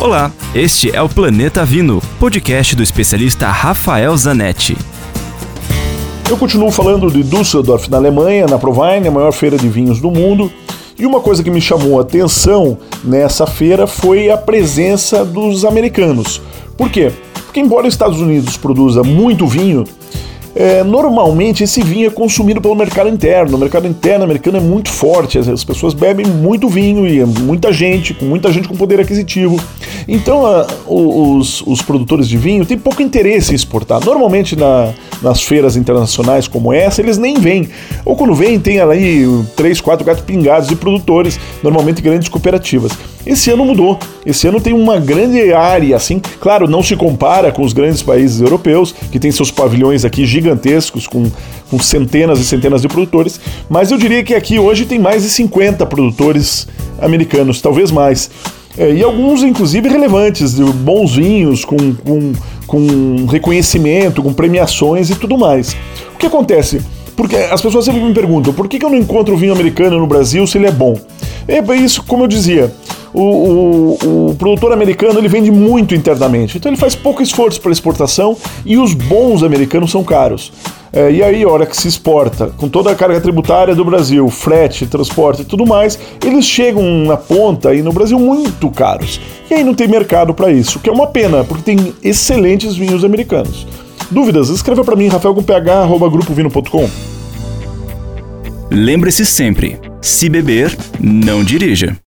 Olá, este é o Planeta Vino, podcast do especialista Rafael Zanetti. Eu continuo falando de Düsseldorf, na Alemanha, na Provine, a maior feira de vinhos do mundo. E uma coisa que me chamou a atenção nessa feira foi a presença dos americanos. Por quê? Porque, embora os Estados Unidos produza muito vinho, é, normalmente esse vinho é consumido pelo mercado interno. O mercado interno americano é muito forte, as, as pessoas bebem muito vinho e é muita gente, com muita gente com poder aquisitivo. Então os, os, produtores de vinho têm pouco interesse em exportar. Normalmente na, nas feiras internacionais como essa, eles nem vêm. Ou quando vêm, tem ali três, quatro gatos pingados de produtores, normalmente grandes cooperativas. Esse ano mudou. Esse ano tem uma grande área, assim, claro, não se compara com os grandes países europeus, que têm seus pavilhões aqui gigantescos, com, com centenas e centenas de produtores, mas eu diria que aqui hoje tem mais de 50 produtores americanos, talvez mais. É, e alguns, inclusive, relevantes, bons vinhos, com, com, com reconhecimento, com premiações e tudo mais. O que acontece? Porque as pessoas sempre me perguntam por que, que eu não encontro vinho americano no Brasil se ele é bom? É isso, como eu dizia, o, o, o, produtor americano ele vende muito internamente, então ele faz pouco esforço para exportação e os bons americanos são caros. É, e aí, a hora que se exporta, com toda a carga tributária do Brasil, frete, transporte e tudo mais, eles chegam na ponta aí no Brasil muito caros. E aí não tem mercado para isso, que é uma pena, porque tem excelentes vinhos americanos. Dúvidas? Escreva para mim, rafaelcomph.grupovino.com. Lembre-se sempre, se beber, não dirija.